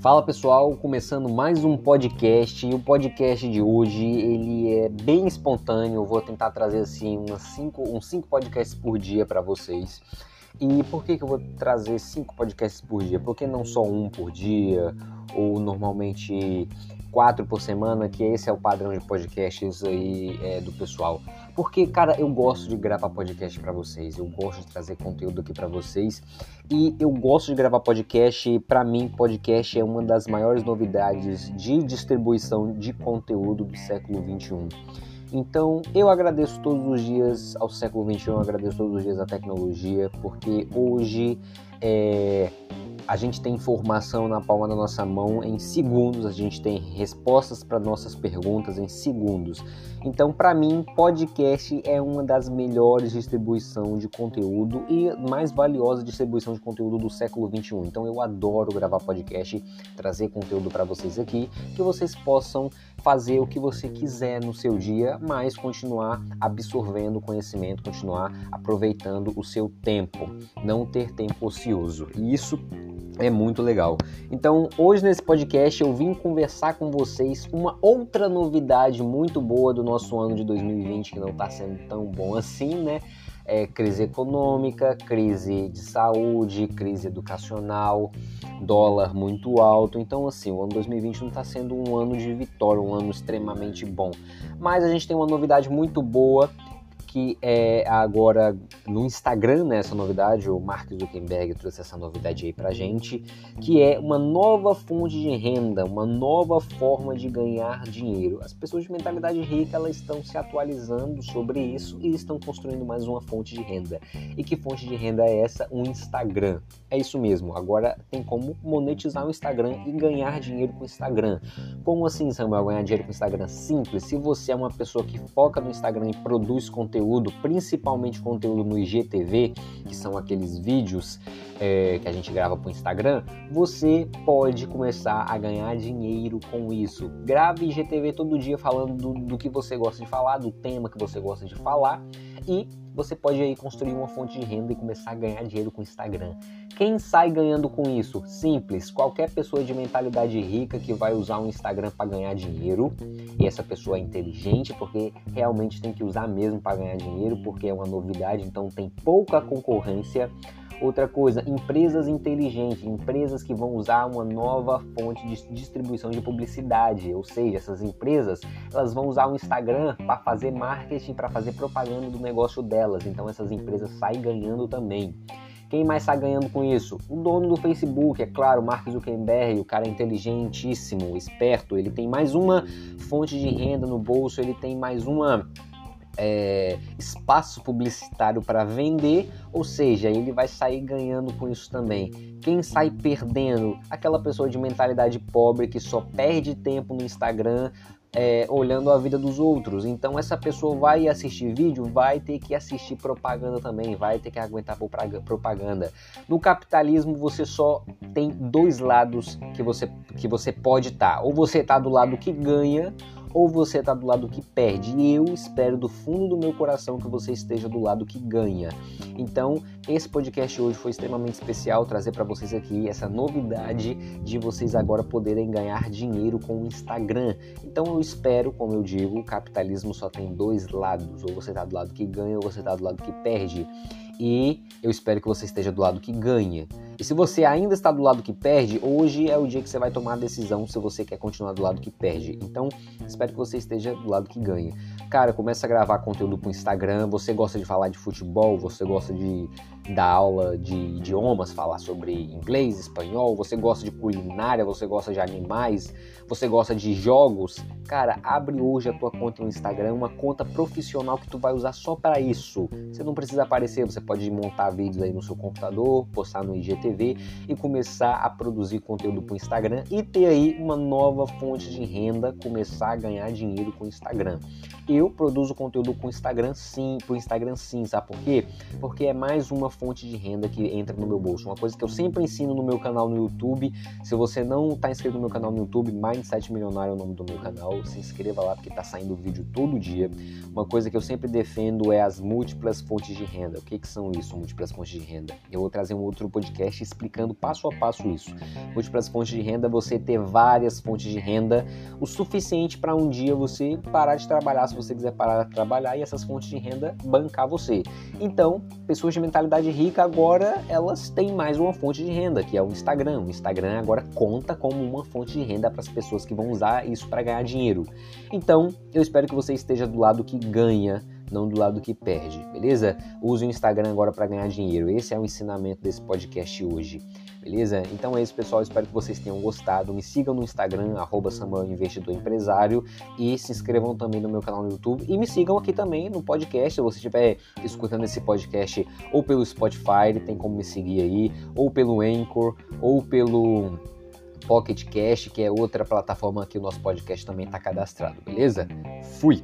Fala pessoal, começando mais um podcast e o podcast de hoje ele é bem espontâneo. Eu vou tentar trazer assim umas cinco, uns cinco podcasts por dia para vocês. E por que, que eu vou trazer cinco podcasts por dia? Por que não só um por dia ou normalmente quatro por semana? Que esse é o padrão de podcasts aí é, do pessoal. Porque, cara, eu gosto de gravar podcast para vocês, eu gosto de trazer conteúdo aqui para vocês e eu gosto de gravar podcast. Para mim, podcast é uma das maiores novidades de distribuição de conteúdo do século 21. Então, eu agradeço todos os dias ao século 21, agradeço todos os dias à tecnologia, porque hoje é, a gente tem informação na palma da nossa mão em segundos, a gente tem respostas para nossas perguntas em segundos. Então, para mim, podcast é uma das melhores distribuição de conteúdo e mais valiosa distribuição de conteúdo do século 21. Então, eu adoro gravar podcast, trazer conteúdo para vocês aqui, que vocês possam fazer o que você quiser no seu dia, mas continuar absorvendo conhecimento, continuar aproveitando o seu tempo, não ter tempo ocioso. E isso é muito legal. Então, hoje nesse podcast eu vim conversar com vocês uma outra novidade muito boa do nosso ano de 2020 que não está sendo tão bom assim, né? É crise econômica, crise de saúde, crise educacional, dólar muito alto. Então, assim, o ano 2020 não está sendo um ano de vitória, um ano extremamente bom. Mas a gente tem uma novidade muito boa que é agora no Instagram, né, essa novidade, o Mark Zuckerberg trouxe essa novidade aí pra gente, que é uma nova fonte de renda, uma nova forma de ganhar dinheiro. As pessoas de mentalidade rica, elas estão se atualizando sobre isso e estão construindo mais uma fonte de renda. E que fonte de renda é essa? Um Instagram. É isso mesmo, agora tem como monetizar o Instagram e ganhar dinheiro com o Instagram. Como assim, Samuel, ganhar dinheiro com o Instagram? Simples, se você é uma pessoa que foca no Instagram e produz conteúdo conteúdo, principalmente conteúdo no IGTV, que são aqueles vídeos é, que a gente grava para o Instagram, você pode começar a ganhar dinheiro com isso. Grave IGTV todo dia falando do, do que você gosta de falar, do tema que você gosta de falar e você pode aí construir uma fonte de renda e começar a ganhar dinheiro com o Instagram. Quem sai ganhando com isso? Simples, qualquer pessoa de mentalidade rica que vai usar o Instagram para ganhar dinheiro, e essa pessoa é inteligente porque realmente tem que usar mesmo para ganhar dinheiro, porque é uma novidade, então tem pouca concorrência. Outra coisa, empresas inteligentes, empresas que vão usar uma nova fonte de distribuição de publicidade, ou seja, essas empresas elas vão usar o Instagram para fazer marketing, para fazer propaganda do negócio delas. Então essas empresas saem ganhando também. Quem mais está ganhando com isso? O dono do Facebook, é claro, Mark Zuckerberg, o cara é inteligentíssimo, esperto, ele tem mais uma fonte de renda no bolso, ele tem mais uma é, espaço publicitário para vender, ou seja, ele vai sair ganhando com isso também. Quem sai perdendo? Aquela pessoa de mentalidade pobre que só perde tempo no Instagram é, olhando a vida dos outros. Então essa pessoa vai assistir vídeo, vai ter que assistir propaganda também, vai ter que aguentar propaganda. No capitalismo você só tem dois lados que você, que você pode estar. Tá. Ou você está do lado que ganha ou você está do lado que perde. E eu espero do fundo do meu coração que você esteja do lado que ganha. Então, esse podcast hoje foi extremamente especial trazer para vocês aqui essa novidade de vocês agora poderem ganhar dinheiro com o Instagram. Então, eu espero, como eu digo, o capitalismo só tem dois lados, ou você está do lado que ganha ou você está do lado que perde. E eu espero que você esteja do lado que ganha. E se você ainda está do lado que perde, hoje é o dia que você vai tomar a decisão se você quer continuar do lado que perde. Então, espero que você esteja do lado que ganha. Cara, começa a gravar conteúdo pro Instagram. Você gosta de falar de futebol, você gosta de dar aula de idiomas, falar sobre inglês, espanhol, você gosta de culinária, você gosta de animais, você gosta de jogos. Cara, abre hoje a tua conta no Instagram, uma conta profissional que tu vai usar só para isso. Você não precisa aparecer, você pode montar vídeos aí no seu computador, postar no IGTV e começar a produzir conteúdo pro Instagram e ter aí uma nova fonte de renda, começar a ganhar dinheiro com o Instagram. Eu produzo conteúdo com Instagram sim, pro Instagram sim, sabe por quê? Porque é mais uma fonte de renda que entra no meu bolso. Uma coisa que eu sempre ensino no meu canal no YouTube. Se você não está inscrito no meu canal no YouTube, Mindset Milionário é o nome do meu canal. se inscreva lá porque está saindo vídeo todo dia. Uma coisa que eu sempre defendo é as múltiplas fontes de renda. O que, que são isso, múltiplas fontes de renda? Eu vou trazer um outro podcast explicando passo a passo isso. Múltiplas fontes de renda, você ter várias fontes de renda, o suficiente para um dia você parar de trabalhar, se você quiser parar de trabalhar, e essas fontes de renda bancar você. Então, pessoas de mentalidade rica agora elas têm mais uma fonte de renda, que é o Instagram. O Instagram agora conta como uma fonte de renda para as pessoas que vão usar isso para ganhar dinheiro. Então, eu espero que você esteja do lado que ganha não do lado que perde, beleza? Use o Instagram agora para ganhar dinheiro. Esse é o ensinamento desse podcast hoje, beleza? Então é isso, pessoal. Espero que vocês tenham gostado. Me sigam no Instagram, arroba Empresário, e se inscrevam também no meu canal no YouTube. E me sigam aqui também no podcast. Se você estiver escutando esse podcast ou pelo Spotify, tem como me seguir aí, ou pelo Anchor, ou pelo Pocket Cast, que é outra plataforma que o nosso podcast também está cadastrado, beleza? Fui!